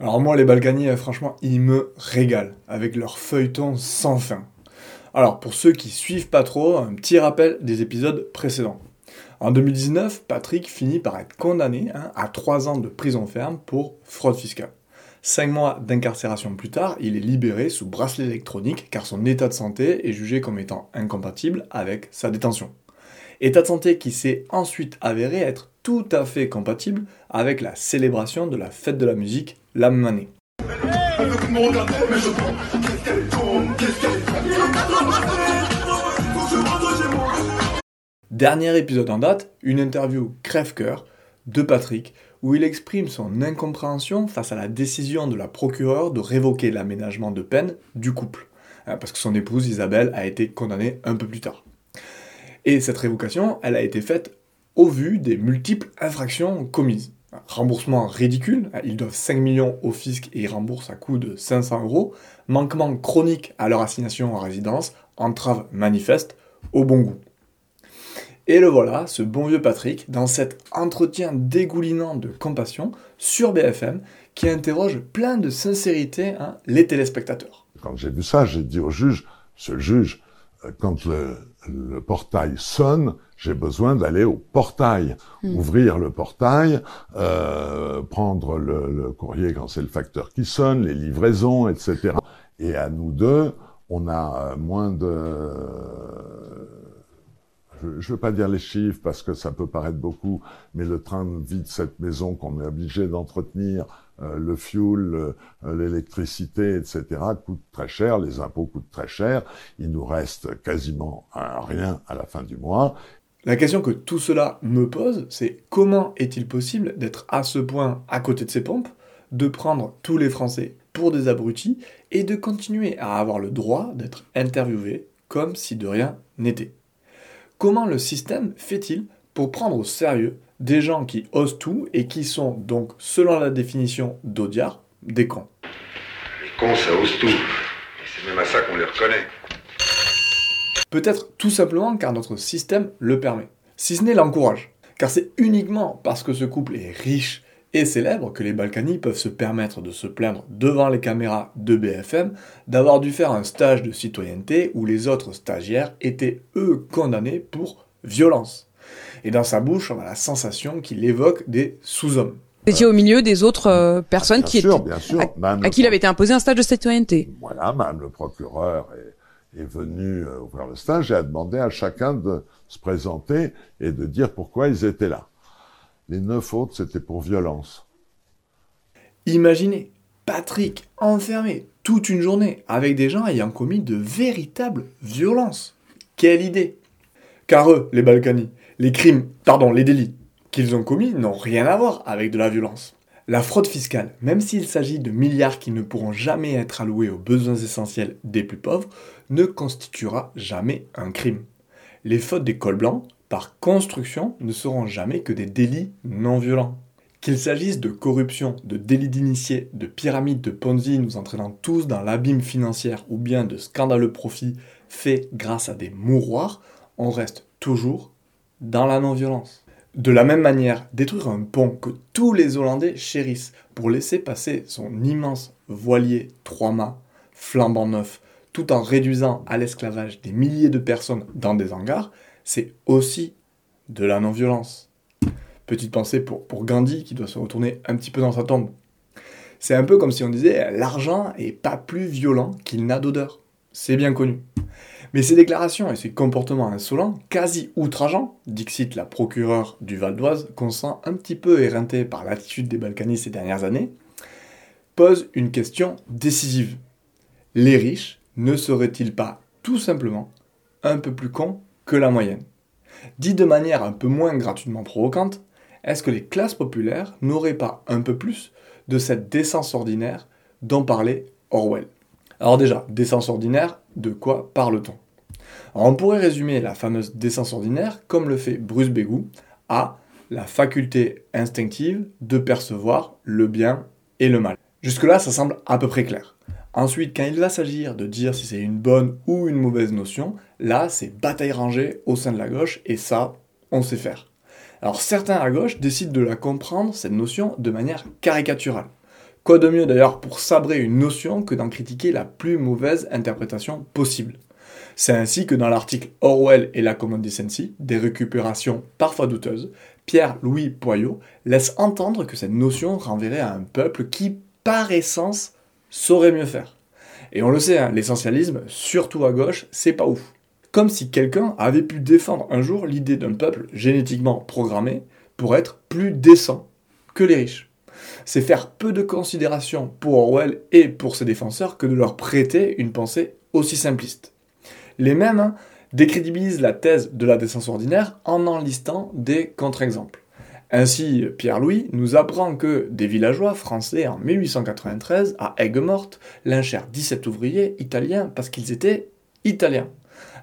Alors moi, les Balkany, franchement, ils me régalent, avec leur feuilleton sans fin. Alors pour ceux qui suivent pas trop, un petit rappel des épisodes précédents. En 2019, Patrick finit par être condamné hein, à 3 ans de prison ferme pour fraude fiscale. 5 mois d'incarcération plus tard, il est libéré sous bracelet électronique car son état de santé est jugé comme étant incompatible avec sa détention. État de santé qui s'est ensuite avéré être tout à fait compatible avec la célébration de la fête de la musique la même année. Dernier épisode en date, une interview crève-cœur de Patrick où il exprime son incompréhension face à la décision de la procureure de révoquer l'aménagement de peine du couple, hein, parce que son épouse Isabelle a été condamnée un peu plus tard. Et cette révocation, elle a été faite au vu des multiples infractions commises. Remboursement ridicule, ils doivent 5 millions au fisc et ils remboursent à coût de 500 euros. Manquement chronique à leur assignation en résidence, entrave manifeste au bon goût. Et le voilà, ce bon vieux Patrick, dans cet entretien dégoulinant de compassion sur BFM, qui interroge plein de sincérité hein, les téléspectateurs. Quand j'ai vu ça, j'ai dit au juge, le juge, quand le, portail sonne, j'ai besoin d'aller au portail, hmm. ouvrir le portail, euh, prendre le, le, courrier quand c'est le facteur qui sonne, les livraisons, etc. Et à nous deux, on a moins de je ne veux pas dire les chiffres parce que ça peut paraître beaucoup, mais le train de vie de cette maison qu'on est obligé d'entretenir, euh, le fuel, l'électricité, etc., coûte très cher, les impôts coûtent très cher, il nous reste quasiment rien à la fin du mois. La question que tout cela me pose, c'est comment est-il possible d'être à ce point à côté de ces pompes, de prendre tous les Français pour des abrutis et de continuer à avoir le droit d'être interviewé comme si de rien n'était? Comment le système fait-il pour prendre au sérieux des gens qui osent tout et qui sont donc, selon la définition d'Audiard, des cons Les cons, ça ose tout. Et c'est même à ça qu'on les reconnaît. Peut-être tout simplement car notre système le permet. Si ce n'est l'encourage. Car c'est uniquement parce que ce couple est riche et célèbre que les Balkany peuvent se permettre de se plaindre devant les caméras de BFM d'avoir dû faire un stage de citoyenneté où les autres stagiaires étaient eux condamnés pour violence. Et dans sa bouche, on a la sensation qu'il évoque des sous-hommes. Vous étiez au milieu des autres euh, personnes qui étaient, bien sûr, à, qui il avait été imposé un stage de citoyenneté. Voilà, même le procureur est, est venu euh, ouvrir le stage et a demandé à chacun de se présenter et de dire pourquoi ils étaient là. Les neuf autres, c'était pour violence. Imaginez, Patrick enfermé toute une journée avec des gens ayant commis de véritables violences. Quelle idée Car eux, les Balkany, les crimes, pardon, les délits qu'ils ont commis n'ont rien à voir avec de la violence. La fraude fiscale, même s'il s'agit de milliards qui ne pourront jamais être alloués aux besoins essentiels des plus pauvres, ne constituera jamais un crime. Les fautes des cols blancs, par construction, ne seront jamais que des délits non violents. Qu'il s'agisse de corruption, de délits d'initié, de pyramides de Ponzi nous entraînant tous dans l'abîme financier ou bien de scandaleux profits faits grâce à des mouroirs, on reste toujours dans la non-violence. De la même manière, détruire un pont que tous les Hollandais chérissent pour laisser passer son immense voilier trois mâts flambant neuf, tout en réduisant à l'esclavage des milliers de personnes dans des hangars, c'est aussi de la non-violence. Petite pensée pour, pour Gandhi qui doit se retourner un petit peu dans sa tombe. C'est un peu comme si on disait l'argent est pas plus violent qu'il n'a d'odeur. C'est bien connu. Mais ces déclarations et ces comportements insolents, quasi outrageants, dixit la procureure du Val d'Oise, qu'on sent un petit peu éreinté par l'attitude des Balkany ces dernières années, posent une question décisive. Les riches ne seraient-ils pas tout simplement un peu plus cons que la moyenne? Dit de manière un peu moins gratuitement provocante, est-ce que les classes populaires n'auraient pas un peu plus de cette décence ordinaire dont parlait Orwell? Alors déjà, décence ordinaire, de quoi parle-t-on? On pourrait résumer la fameuse décence ordinaire comme le fait Bruce Bégou à la faculté instinctive de percevoir le bien et le mal. Jusque-là, ça semble à peu près clair. Ensuite, quand il va s'agir de dire si c'est une bonne ou une mauvaise notion, là, c'est bataille rangée au sein de la gauche, et ça, on sait faire. Alors certains à gauche décident de la comprendre, cette notion, de manière caricaturale. Quoi de mieux d'ailleurs pour sabrer une notion que d'en critiquer la plus mauvaise interprétation possible C'est ainsi que dans l'article Orwell et la common decency, des récupérations parfois douteuses, Pierre-Louis Poyot laisse entendre que cette notion renverrait à un peuple qui, par essence, saurait mieux faire. Et on le sait, hein, l'essentialisme, surtout à gauche, c'est pas ouf. Comme si quelqu'un avait pu défendre un jour l'idée d'un peuple génétiquement programmé pour être plus décent que les riches. C'est faire peu de considération pour Orwell et pour ses défenseurs que de leur prêter une pensée aussi simpliste. Les mêmes hein, décrédibilisent la thèse de la décence ordinaire en en listant des contre-exemples. Ainsi, Pierre-Louis nous apprend que des villageois français en 1893 à Aigues-Mortes lynchèrent 17 ouvriers italiens parce qu'ils étaient italiens.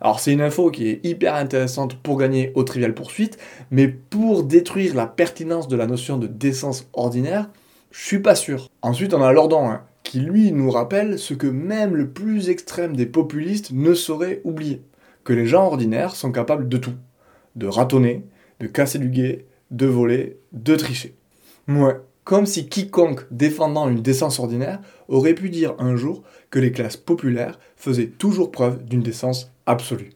Alors c'est une info qui est hyper intéressante pour gagner au trivial poursuite, mais pour détruire la pertinence de la notion de décence ordinaire, je suis pas sûr. Ensuite on a Lordon, hein, lui nous rappelle ce que même le plus extrême des populistes ne saurait oublier, que les gens ordinaires sont capables de tout. De ratonner, de casser du guet, de voler, de tricher. Ouais, comme si quiconque défendant une décence ordinaire aurait pu dire un jour que les classes populaires faisaient toujours preuve d'une décence absolue.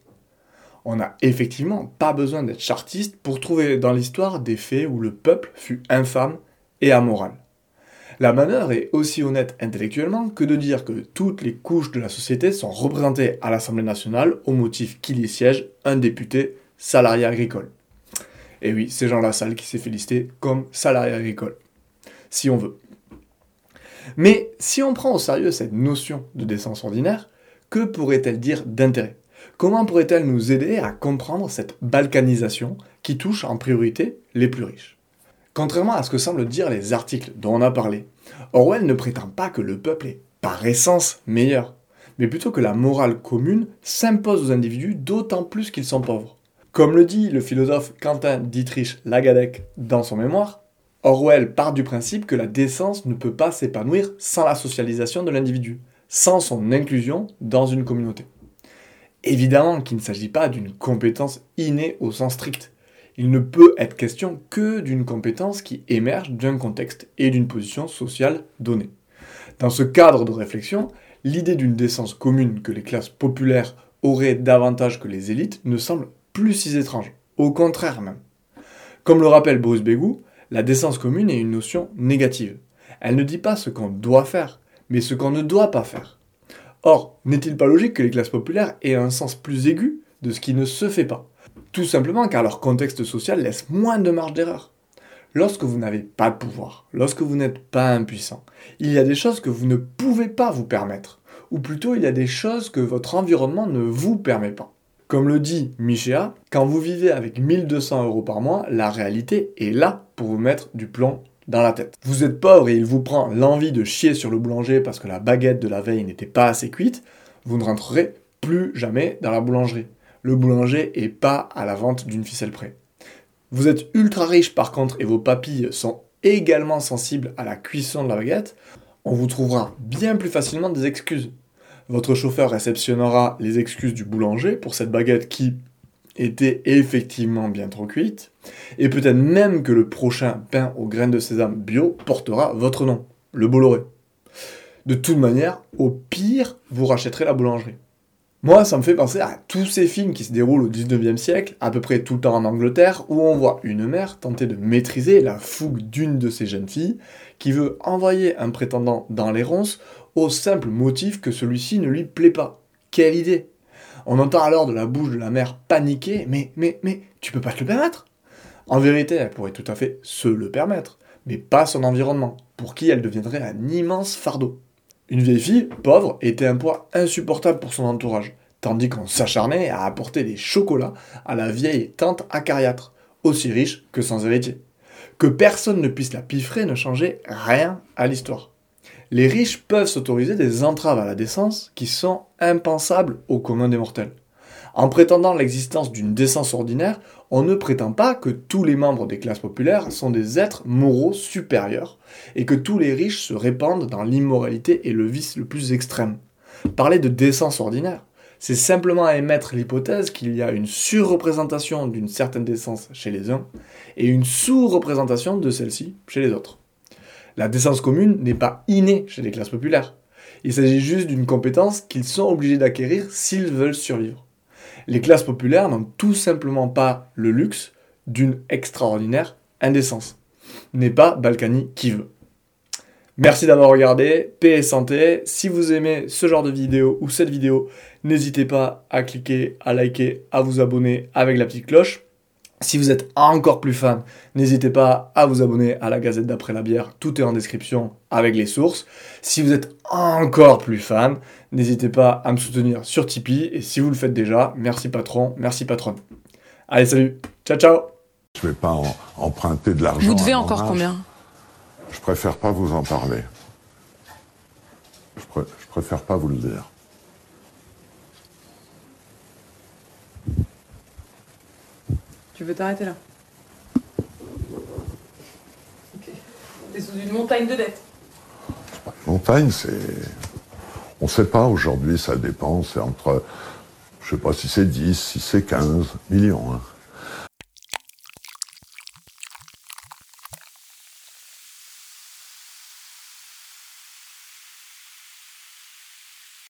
On n'a effectivement pas besoin d'être chartiste pour trouver dans l'histoire des faits où le peuple fut infâme et amoral. La manœuvre est aussi honnête intellectuellement que de dire que toutes les couches de la société sont représentées à l'Assemblée nationale au motif qu'il y siège un député salarié agricole. Et oui, c'est Jean Lassalle qui s'est félicité comme salarié agricole. Si on veut. Mais si on prend au sérieux cette notion de décence ordinaire, que pourrait-elle dire d'intérêt? Comment pourrait-elle nous aider à comprendre cette balkanisation qui touche en priorité les plus riches? Contrairement à ce que semblent dire les articles dont on a parlé, Orwell ne prétend pas que le peuple est par essence meilleur, mais plutôt que la morale commune s'impose aux individus d'autant plus qu'ils sont pauvres. Comme le dit le philosophe Quentin Dietrich Lagadec dans son mémoire, Orwell part du principe que la décence ne peut pas s'épanouir sans la socialisation de l'individu, sans son inclusion dans une communauté. Évidemment qu'il ne s'agit pas d'une compétence innée au sens strict. Il ne peut être question que d'une compétence qui émerge d'un contexte et d'une position sociale donnée. Dans ce cadre de réflexion, l'idée d'une décence commune que les classes populaires auraient davantage que les élites ne semble plus si étrange. Au contraire même. Comme le rappelle Bruce Begou, la décence commune est une notion négative. Elle ne dit pas ce qu'on doit faire, mais ce qu'on ne doit pas faire. Or, n'est-il pas logique que les classes populaires aient un sens plus aigu de ce qui ne se fait pas? Tout simplement car leur contexte social laisse moins de marge d'erreur. Lorsque vous n'avez pas de pouvoir, lorsque vous n'êtes pas impuissant, il y a des choses que vous ne pouvez pas vous permettre, ou plutôt il y a des choses que votre environnement ne vous permet pas. Comme le dit Michéa, quand vous vivez avec 1200 euros par mois, la réalité est là pour vous mettre du plomb dans la tête. Vous êtes pauvre et il vous prend l'envie de chier sur le boulanger parce que la baguette de la veille n'était pas assez cuite, vous ne rentrerez plus jamais dans la boulangerie. Le boulanger est pas à la vente d'une ficelle près. Vous êtes ultra riche par contre et vos papilles sont également sensibles à la cuisson de la baguette, on vous trouvera bien plus facilement des excuses. Votre chauffeur réceptionnera les excuses du boulanger pour cette baguette qui était effectivement bien trop cuite, et peut-être même que le prochain pain aux graines de sésame bio portera votre nom, le Bolloré. De toute manière, au pire, vous rachèterez la boulangerie. Moi, ça me fait penser à tous ces films qui se déroulent au 19e siècle, à peu près tout le temps en Angleterre, où on voit une mère tenter de maîtriser la fougue d'une de ses jeunes filles, qui veut envoyer un prétendant dans les ronces au simple motif que celui-ci ne lui plaît pas. Quelle idée On entend alors de la bouche de la mère paniquer, mais, mais, mais, tu peux pas te le permettre En vérité, elle pourrait tout à fait se le permettre, mais pas son environnement, pour qui elle deviendrait un immense fardeau. Une vieille fille, pauvre, était un poids insupportable pour son entourage, tandis qu'on s'acharnait à apporter des chocolats à la vieille tante acariâtre, aussi riche que sans héritier. Que personne ne puisse la piffrer ne changeait rien à l'histoire. Les riches peuvent s'autoriser des entraves à la décence qui sont impensables au commun des mortels. En prétendant l'existence d'une décence ordinaire, on ne prétend pas que tous les membres des classes populaires sont des êtres moraux supérieurs et que tous les riches se répandent dans l'immoralité et le vice le plus extrême. Parler de décence ordinaire, c'est simplement émettre l'hypothèse qu'il y a une surreprésentation d'une certaine décence chez les uns et une sous-représentation de celle-ci chez les autres. La décence commune n'est pas innée chez les classes populaires. Il s'agit juste d'une compétence qu'ils sont obligés d'acquérir s'ils veulent survivre. Les classes populaires n'ont tout simplement pas le luxe d'une extraordinaire indécence. N'est pas Balkany qui veut. Merci d'avoir regardé, paix et santé. Si vous aimez ce genre de vidéo ou cette vidéo, n'hésitez pas à cliquer, à liker, à vous abonner avec la petite cloche. Si vous êtes encore plus fan, n'hésitez pas à vous abonner à la Gazette d'après la bière. Tout est en description avec les sources. Si vous êtes encore plus fan, n'hésitez pas à me soutenir sur Tipeee. Et si vous le faites déjà, merci patron, merci patronne. Allez, salut. Ciao, ciao. Je vais pas en- emprunter de l'argent. Vous devez à encore âge. combien? Je préfère pas vous en parler. Je, je préfère pas vous le dire. Tu veux t'arrêter là T'es sous une montagne de dettes. Montagne, c'est. On sait pas aujourd'hui, ça dépend. C'est entre. Je sais pas si c'est 10, si c'est 15 millions. hein.